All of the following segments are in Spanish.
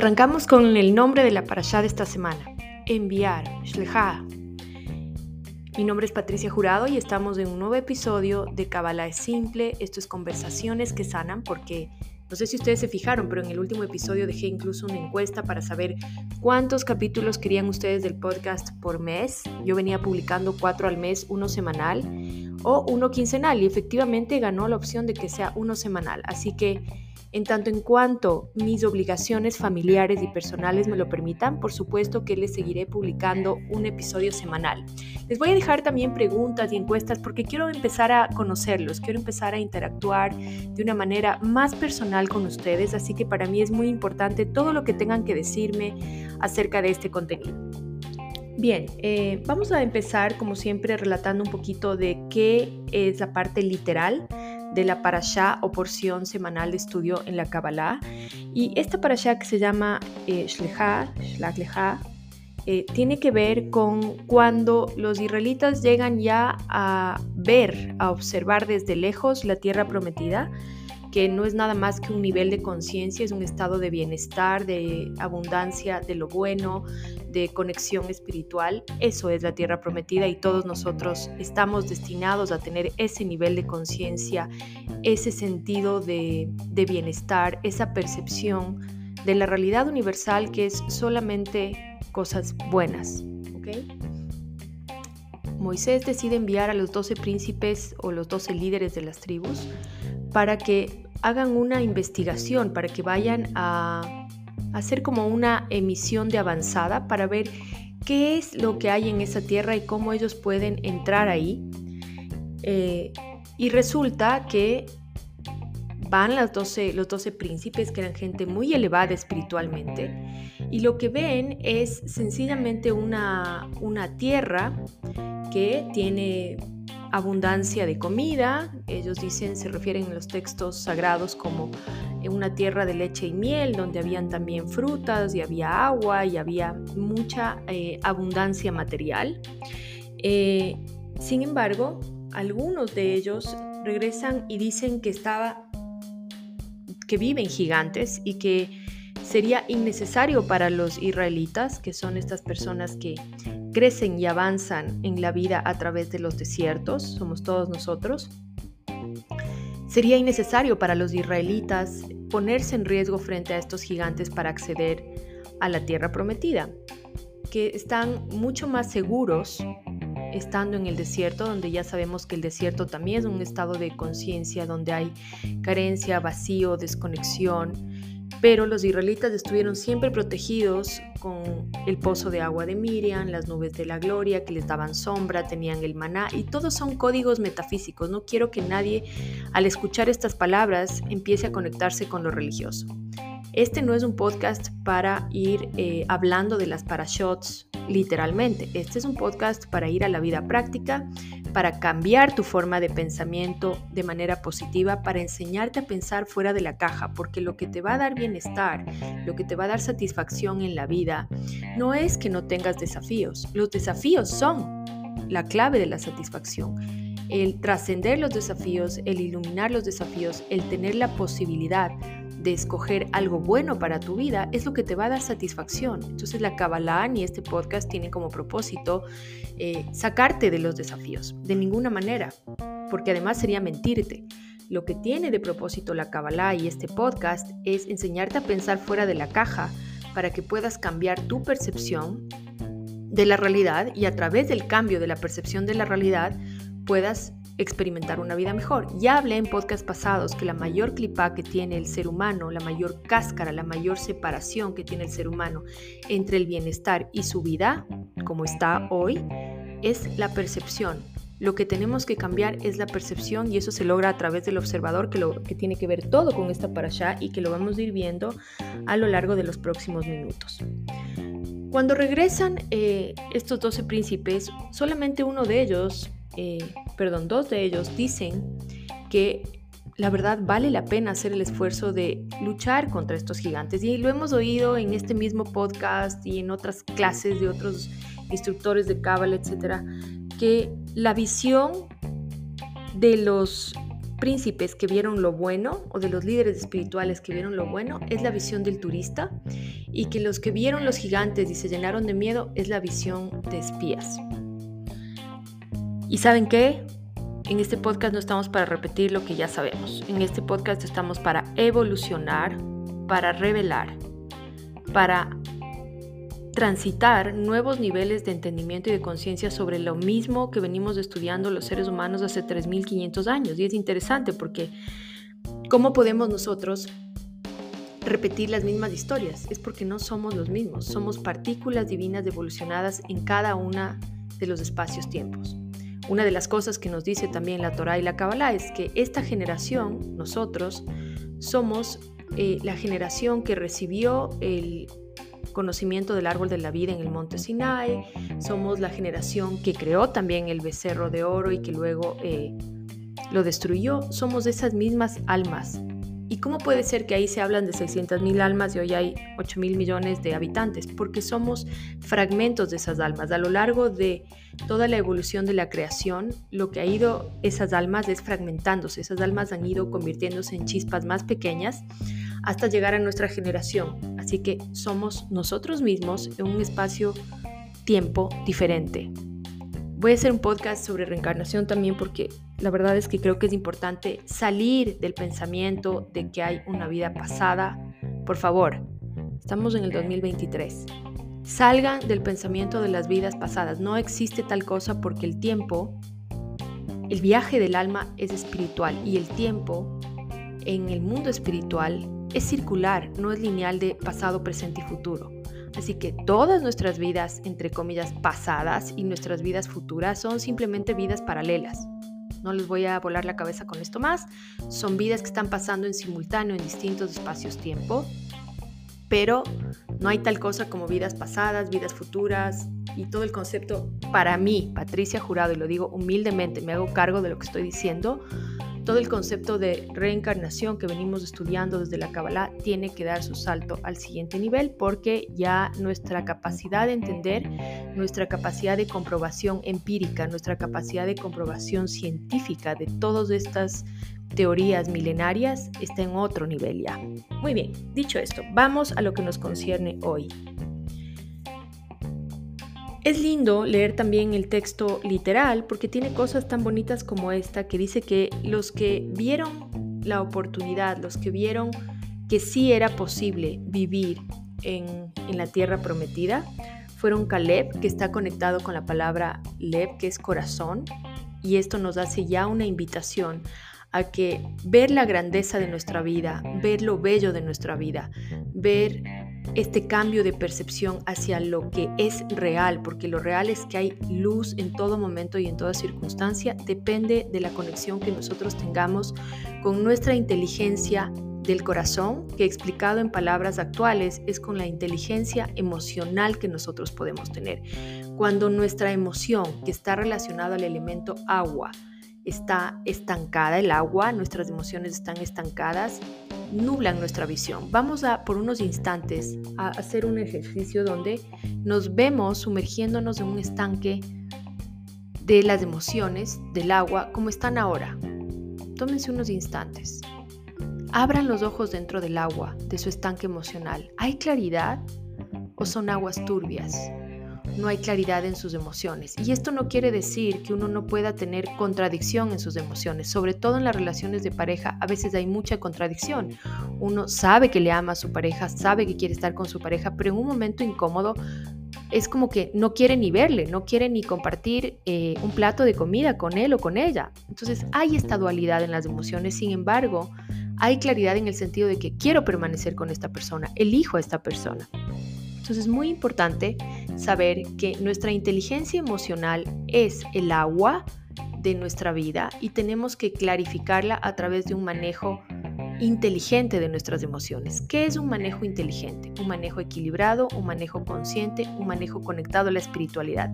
Arrancamos con el nombre de la parashá de esta semana, enviar. Mi nombre es Patricia Jurado y estamos en un nuevo episodio de Kabbalah es simple. Esto es conversaciones que sanan porque no sé si ustedes se fijaron, pero en el último episodio dejé incluso una encuesta para saber cuántos capítulos querían ustedes del podcast por mes. Yo venía publicando cuatro al mes, uno semanal o uno quincenal y efectivamente ganó la opción de que sea uno semanal. Así que en tanto en cuanto mis obligaciones familiares y personales me lo permitan, por supuesto que les seguiré publicando un episodio semanal. Les voy a dejar también preguntas y encuestas porque quiero empezar a conocerlos, quiero empezar a interactuar de una manera más personal con ustedes, así que para mí es muy importante todo lo que tengan que decirme acerca de este contenido. Bien, eh, vamos a empezar como siempre relatando un poquito de qué es la parte literal de la parashá o porción semanal de estudio en la Kabbalah. Y esta parashá que se llama eh, Shlecha, eh, tiene que ver con cuando los israelitas llegan ya a ver, a observar desde lejos la tierra prometida que no es nada más que un nivel de conciencia, es un estado de bienestar, de abundancia, de lo bueno, de conexión espiritual. Eso es la tierra prometida y todos nosotros estamos destinados a tener ese nivel de conciencia, ese sentido de, de, bienestar, esa percepción de la realidad universal que es solamente cosas buenas. Moisés decide enviar a los doce príncipes o los doce líderes de las tribus para que hagan una investigación, para que vayan a hacer como una emisión de avanzada para ver qué es lo que hay en esa tierra y cómo ellos pueden entrar ahí. Eh, y resulta que van las 12, los 12 príncipes, que eran gente muy elevada espiritualmente, y lo que ven es sencillamente una, una tierra que tiene abundancia de comida. Ellos dicen, se refieren en los textos sagrados como una tierra de leche y miel, donde habían también frutas y había agua y había mucha eh, abundancia material. Eh, sin embargo, algunos de ellos regresan y dicen que estaba que viven gigantes y que sería innecesario para los israelitas, que son estas personas que crecen y avanzan en la vida a través de los desiertos, somos todos nosotros. Sería innecesario para los israelitas ponerse en riesgo frente a estos gigantes para acceder a la tierra prometida, que están mucho más seguros estando en el desierto, donde ya sabemos que el desierto también es un estado de conciencia, donde hay carencia, vacío, desconexión, pero los israelitas estuvieron siempre protegidos con el pozo de agua de Miriam, las nubes de la gloria que les daban sombra, tenían el maná y todos son códigos metafísicos. No quiero que nadie al escuchar estas palabras empiece a conectarse con lo religioso. Este no es un podcast para ir eh, hablando de las parashots literalmente. Este es un podcast para ir a la vida práctica, para cambiar tu forma de pensamiento de manera positiva, para enseñarte a pensar fuera de la caja, porque lo que te va a dar bienestar, lo que te va a dar satisfacción en la vida, no es que no tengas desafíos. Los desafíos son la clave de la satisfacción. El trascender los desafíos, el iluminar los desafíos, el tener la posibilidad de escoger algo bueno para tu vida es lo que te va a dar satisfacción. Entonces la Kabbalah y este podcast tienen como propósito eh, sacarte de los desafíos, de ninguna manera, porque además sería mentirte. Lo que tiene de propósito la Kabbalah y este podcast es enseñarte a pensar fuera de la caja para que puedas cambiar tu percepción de la realidad y a través del cambio de la percepción de la realidad puedas experimentar una vida mejor. Ya hablé en podcast pasados que la mayor clipa que tiene el ser humano, la mayor cáscara, la mayor separación que tiene el ser humano entre el bienestar y su vida, como está hoy, es la percepción. Lo que tenemos que cambiar es la percepción y eso se logra a través del observador que, lo, que tiene que ver todo con esta allá y que lo vamos a ir viendo a lo largo de los próximos minutos. Cuando regresan eh, estos 12 príncipes, solamente uno de ellos eh, perdón, dos de ellos dicen que la verdad vale la pena hacer el esfuerzo de luchar contra estos gigantes. Y lo hemos oído en este mismo podcast y en otras clases de otros instructores de Cábala, etcétera, que la visión de los príncipes que vieron lo bueno o de los líderes espirituales que vieron lo bueno es la visión del turista y que los que vieron los gigantes y se llenaron de miedo es la visión de espías. ¿Y saben qué? En este podcast no estamos para repetir lo que ya sabemos. En este podcast estamos para evolucionar, para revelar, para transitar nuevos niveles de entendimiento y de conciencia sobre lo mismo que venimos estudiando los seres humanos hace 3.500 años. Y es interesante porque ¿cómo podemos nosotros repetir las mismas historias? Es porque no somos los mismos, somos partículas divinas evolucionadas en cada una de los espacios-tiempos. Una de las cosas que nos dice también la Torah y la Kabbalah es que esta generación, nosotros, somos eh, la generación que recibió el conocimiento del árbol de la vida en el monte Sinai, somos la generación que creó también el becerro de oro y que luego eh, lo destruyó, somos esas mismas almas. ¿Y cómo puede ser que ahí se hablan de 600 mil almas y hoy hay 8 mil millones de habitantes? Porque somos fragmentos de esas almas. A lo largo de toda la evolución de la creación, lo que ha ido esas almas es fragmentándose. Esas almas han ido convirtiéndose en chispas más pequeñas hasta llegar a nuestra generación. Así que somos nosotros mismos en un espacio-tiempo diferente. Voy a hacer un podcast sobre reencarnación también porque la verdad es que creo que es importante salir del pensamiento de que hay una vida pasada. Por favor, estamos en el 2023. Salgan del pensamiento de las vidas pasadas. No existe tal cosa porque el tiempo, el viaje del alma es espiritual y el tiempo en el mundo espiritual es circular, no es lineal de pasado, presente y futuro. Así que todas nuestras vidas, entre comillas, pasadas y nuestras vidas futuras son simplemente vidas paralelas. No les voy a volar la cabeza con esto más. Son vidas que están pasando en simultáneo en distintos espacios-tiempo. Pero no hay tal cosa como vidas pasadas, vidas futuras y todo el concepto para mí, Patricia Jurado, y lo digo humildemente, me hago cargo de lo que estoy diciendo, todo el concepto de reencarnación que venimos estudiando desde la Kabbalah tiene que dar su salto al siguiente nivel porque ya nuestra capacidad de entender, nuestra capacidad de comprobación empírica, nuestra capacidad de comprobación científica de todas estas teorías milenarias está en otro nivel ya. Muy bien, dicho esto, vamos a lo que nos concierne hoy. Es lindo leer también el texto literal porque tiene cosas tan bonitas como esta que dice que los que vieron la oportunidad, los que vieron que sí era posible vivir en, la tierra prometida, fueron Caleb, que está conectado con la palabra Leb, que es corazón, y esto nos hace ya una invitación a que ver la grandeza de nuestra vida, ver lo bello de nuestra vida, ver este cambio de percepción hacia lo que es real, porque lo real es que hay luz en todo momento y en toda circunstancia, depende de la conexión que nosotros tengamos con nuestra inteligencia del corazón, que explicado en palabras actuales es con la inteligencia emocional que nosotros podemos tener. Cuando nuestra emoción, que está relacionada al elemento agua, está estancada, el agua, nuestras emociones están estancadas, nublan nuestra visión. Vamos a por unos instantes a hacer un ejercicio donde nos vemos sumergiéndonos en un estanque de las emociones, del agua, como están ahora. Tómense unos instantes. Abran los ojos dentro del agua, de su estanque emocional. ¿Hay claridad o son aguas turbias? No hay claridad en sus emociones. Y esto no quiere decir que uno no pueda tener contradicción en sus emociones, sobre todo en las relaciones de pareja, a veces hay mucha contradicción. Uno sabe que le ama a su pareja, sabe que quiere estar con su pareja, pero en un momento incómodo es como que no quiere ni verle, no quiere ni compartir eh, un plato de comida con él o con ella. Entonces hay esta dualidad en las emociones, sin embargo, hay claridad en el sentido de que quiero permanecer con esta persona, elijo a esta persona. Entonces es muy importante saber que nuestra inteligencia emocional es el agua de nuestra vida y tenemos que clarificarla a través de un manejo inteligente de nuestras emociones. ¿Qué es un manejo inteligente? Un manejo equilibrado, un manejo consciente, un manejo conectado a la espiritualidad.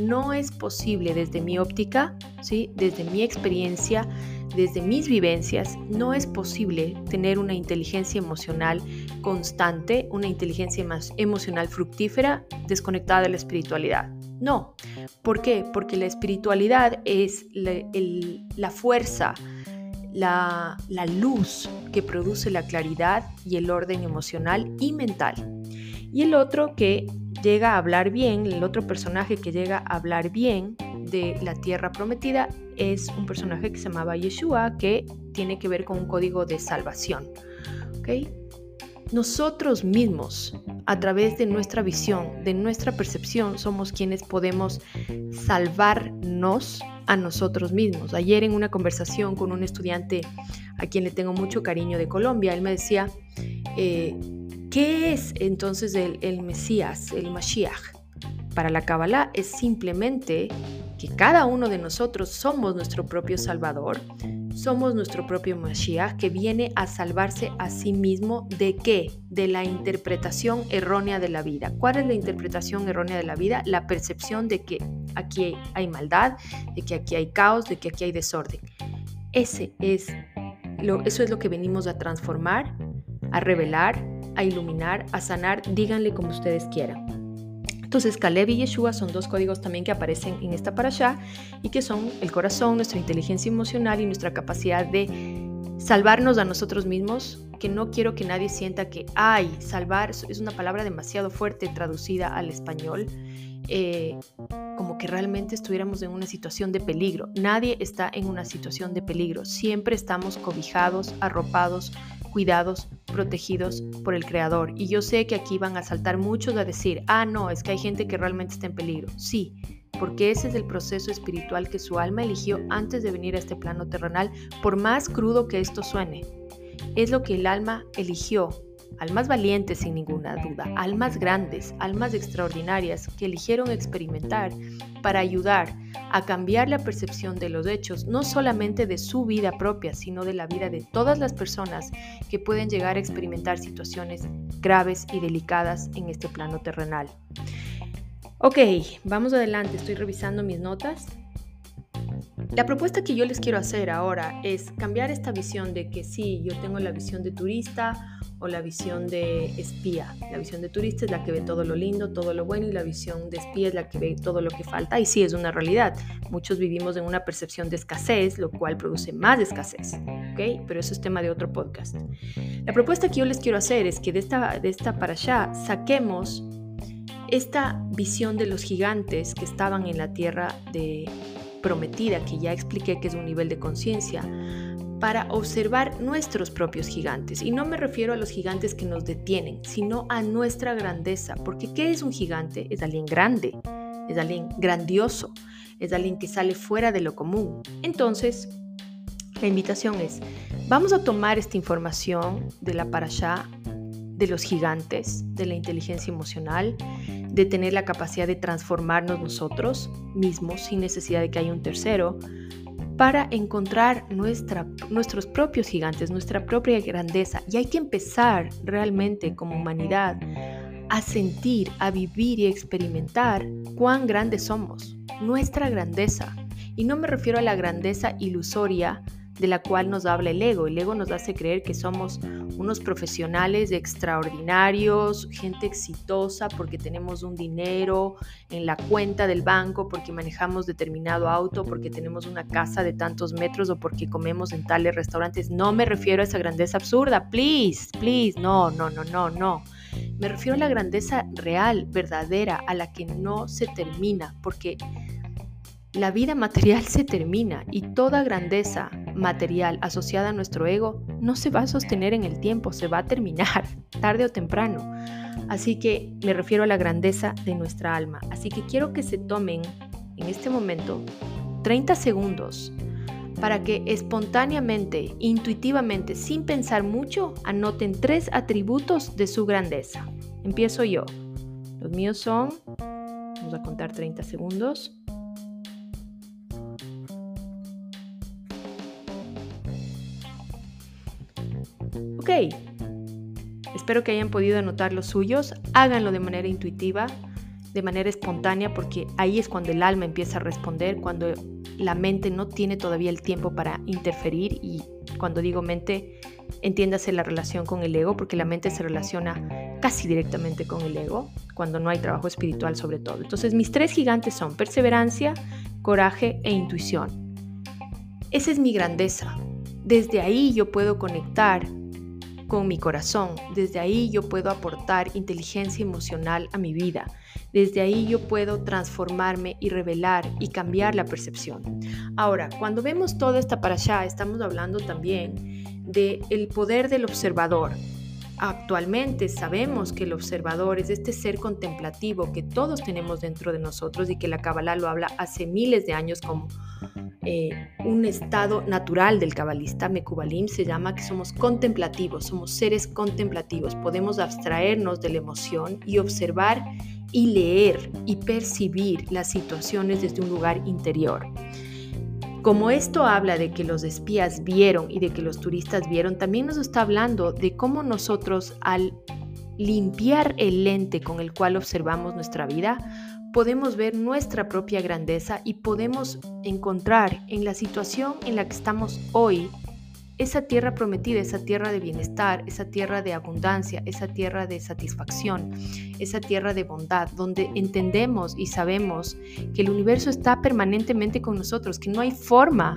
No es posible desde mi óptica, ¿sí? desde mi experiencia, desde mis vivencias, no es posible tener una inteligencia emocional constante, una inteligencia emocional fructífera desconectada de la espiritualidad. No. ¿Por qué? Porque la espiritualidad es la, fuerza la luz que produce la claridad y el orden emocional y mental. Y el otro que llega a hablar bien, el otro personaje que llega a hablar bien de la tierra prometida es un personaje que se llamaba Yeshua, que tiene que ver con un código de salvación. Nosotros mismos, a través de nuestra visión, de nuestra percepción, somos quienes podemos salvarnos a nosotros mismos. Ayer en una conversación con un estudiante a quien le tengo mucho cariño de Colombia, él me decía, eh, ¿qué es entonces el, el Mesías, el Mashiach? Para la Kabbalah es simplemente que cada uno de nosotros somos nuestro propio Salvador, somos nuestro propio Mashiach que viene a salvarse a sí mismo de qué? De la interpretación errónea de la vida. ¿Cuál es la interpretación errónea de la vida? La percepción de que aquí hay maldad, de que aquí hay caos, de que aquí hay desorden. Ese es eso es lo que venimos a transformar, a revelar, a iluminar, a sanar, díganle como ustedes quieran. Entonces, Caleb y Yeshua son dos códigos también que aparecen en esta parasha y que son el corazón, nuestra inteligencia emocional y nuestra capacidad de salvarnos a nosotros mismos, que no quiero que nadie sienta que, ay, salvar es una palabra demasiado fuerte traducida al español. Eh, como que realmente estuviéramos en una situación de peligro. Nadie está en una situación de peligro. Siempre estamos cobijados, arropados, cuidados, protegidos por el Creador. Y yo sé que aquí van a saltar muchos a decir, ah, no, es que hay gente que realmente está en peligro. Sí, porque ese es el proceso espiritual que su alma eligió antes de venir a este plano terrenal, por más crudo que esto suene. Es lo que el alma eligió almas valientes sin ninguna duda, almas grandes, almas extraordinarias que eligieron experimentar para ayudar a cambiar la percepción de los hechos, no solamente de su vida propia, sino de la vida de todas las personas que pueden llegar a experimentar situaciones graves y delicadas en este plano terrenal. Ok, vamos adelante, estoy revisando mis notas. La propuesta que yo les quiero hacer ahora es cambiar esta visión de que sí, yo tengo la visión de turista o la visión de espía. La visión de turista es la que ve todo lo lindo, todo lo bueno y la visión de espía es la que ve todo lo que falta y sí es una realidad. Muchos vivimos en una percepción de escasez, lo cual produce más escasez, ¿ok? Pero eso es tema de otro podcast. La propuesta que yo les quiero hacer es que de esta, de esta para allá saquemos esta visión de los gigantes que estaban en la tierra de prometida, que ya expliqué que es un nivel de conciencia, para observar nuestros propios gigantes. Y no me refiero a los gigantes que nos detienen, sino a nuestra grandeza. Porque ¿qué es un gigante? Es alguien grande, es alguien grandioso, es alguien que sale fuera de lo común. Entonces, la invitación es, vamos a tomar esta información de la parasha de los gigantes, de la inteligencia emocional, de tener la capacidad de transformarnos nosotros mismos sin necesidad de que haya un tercero, para encontrar nuestra, nuestros propios gigantes, nuestra propia grandeza. Y hay que empezar realmente como humanidad a sentir, a vivir y experimentar cuán grandes somos, nuestra grandeza. Y no me refiero a la grandeza ilusoria de la cual nos habla el ego. El ego nos hace creer que somos unos profesionales extraordinarios, gente exitosa porque tenemos un dinero en la cuenta del banco, porque manejamos determinado auto, porque tenemos una casa de tantos metros o porque comemos en tales restaurantes. No me refiero a esa grandeza absurda, please, please, no, no, no, no, no. Me refiero a la grandeza real, verdadera, a la que no se termina, porque la vida material se termina y toda grandeza material asociada a nuestro ego no se va a sostener en el tiempo, se va a terminar tarde o temprano. Así que me refiero a la grandeza de nuestra alma. Así que quiero que se tomen en este momento 30 segundos para que espontáneamente, intuitivamente, sin pensar mucho, anoten tres atributos de su grandeza. Empiezo yo. Los míos son, vamos a contar 30 segundos. Ok, espero que hayan podido anotar los suyos, háganlo de manera intuitiva, de manera espontánea, porque ahí es cuando el alma empieza a responder, cuando la mente no tiene todavía el tiempo para interferir y cuando digo mente, entiéndase la relación con el ego, porque la mente se relaciona casi directamente con el ego, cuando no hay trabajo espiritual sobre todo. Entonces mis tres gigantes son perseverancia, coraje e intuición. Esa es mi grandeza, desde ahí yo puedo conectar con mi corazón. Desde ahí yo puedo aportar inteligencia emocional a mi vida. Desde ahí yo puedo transformarme y revelar y cambiar la percepción. Ahora, cuando vemos toda esta para allá, estamos hablando también del el poder del observador. Actualmente sabemos que el observador es este ser contemplativo que todos tenemos dentro de nosotros y que la Kabbalah lo habla hace miles de años como eh, un estado natural del cabalista. Mekubalim se llama que somos contemplativos, somos seres contemplativos. Podemos abstraernos de la emoción y observar y leer y percibir las situaciones desde un lugar interior. Como esto habla de que los espías vieron y de que los turistas vieron, también nos está hablando de cómo nosotros al limpiar el lente con el cual observamos nuestra vida, podemos ver nuestra propia grandeza y podemos encontrar en la situación en la que estamos hoy esa tierra prometida, esa tierra de bienestar, esa tierra de abundancia, esa tierra de satisfacción, esa tierra de bondad, donde entendemos y sabemos que el universo está permanentemente con nosotros, que no hay forma,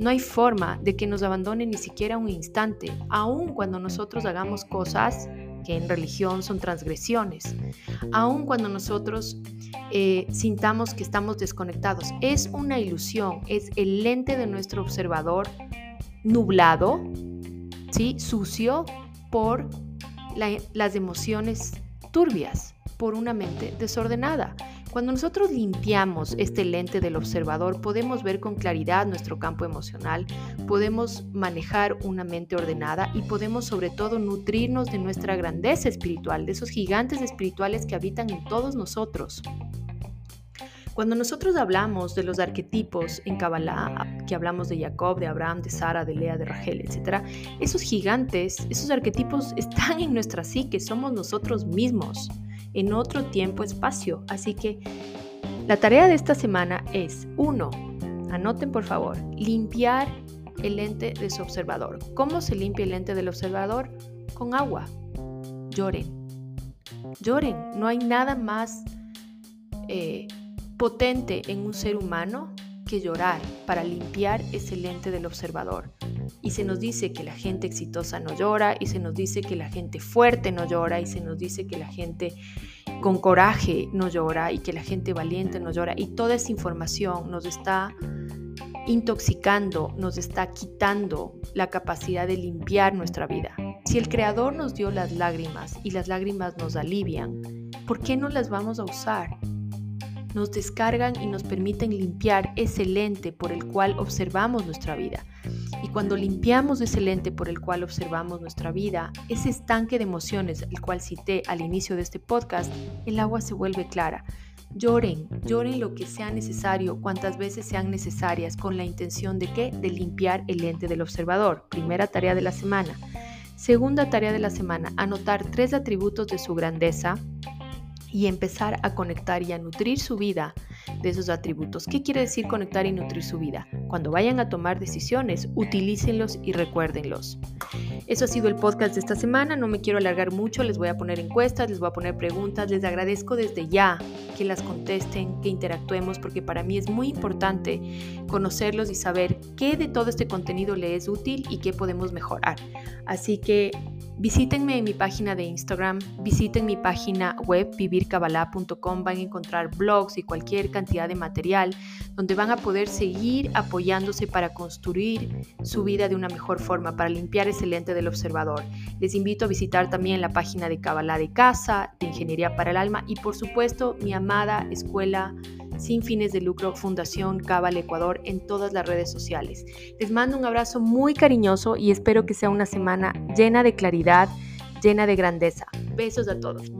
no hay forma de que nos abandone ni siquiera un instante, aun cuando nosotros hagamos cosas que en religión son transgresiones, aun cuando nosotros eh, sintamos que estamos desconectados. Es una ilusión, es el lente de nuestro observador nublado, ¿sí? sucio por las emociones turbias, por una mente desordenada. Cuando nosotros limpiamos este lente del observador, podemos ver con claridad nuestro campo emocional, podemos manejar una mente ordenada y podemos sobre todo nutrirnos de nuestra grandeza espiritual, de esos gigantes espirituales que habitan en todos nosotros. Cuando nosotros hablamos de los arquetipos en Kabbalah, que hablamos de Jacob, de Abraham, de Sara, de Lea, de Rachel, etc., esos gigantes, esos arquetipos están en nuestra psique, somos nosotros mismos, en otro tiempo-espacio. Así que la tarea de esta semana es, uno, anoten por favor, limpiar el lente de su observador. ¿Cómo se limpia el lente del observador? Con agua. Lloren. Lloren. No hay nada más eh, potente en un ser humano que llorar para limpiar ese lente del observador. Y se nos dice que la gente exitosa no llora, y se nos dice que la gente fuerte no llora, y se nos dice que la gente con coraje no llora, y que la gente valiente no llora. Y toda esa información nos está intoxicando, nos está quitando la capacidad de limpiar nuestra vida. Si el Creador nos dio las lágrimas y las lágrimas nos alivian, ¿por qué no las vamos a usar? Nos descargan y nos permiten limpiar ese lente por el cual observamos nuestra vida. Y cuando limpiamos ese lente por el cual observamos nuestra vida, ese estanque de emociones, el cual cité al inicio de este podcast, el agua se vuelve clara. Lloren, lloren lo que sea necesario, cuantas veces sean necesarias, con la intención de qué? De limpiar el lente del observador. Primera tarea de la semana. Segunda tarea de la semana, anotar tres atributos de su grandeza, y empezar a conectar y a nutrir su vida de esos atributos. ¿Qué quiere decir conectar y nutrir su vida? Cuando vayan a tomar decisiones, utilícenlos y recuérdenlos. Eso ha sido el podcast de esta semana. No me quiero alargar mucho. Les voy a poner encuestas, les voy a poner preguntas. Les agradezco desde ya que las contesten, que interactuemos, porque para mí es muy importante conocerlos y saber qué de todo este contenido le es útil y qué podemos mejorar. Así que Visítenme en mi página de Instagram, visiten mi página web vivircabala.com, van a encontrar blogs y cualquier cantidad de material donde van a poder seguir apoyándose para construir su vida de una mejor forma, para limpiar ese lente del observador. Les invito a visitar también la página de Kabbalah de Casa, de Ingeniería para el Alma y por supuesto mi amada escuela sin fines de lucro Fundación Cabal Ecuador en todas las redes sociales. Les mando un abrazo muy cariñoso y espero que sea una semana llena de claridad, llena de grandeza. Besos a todos.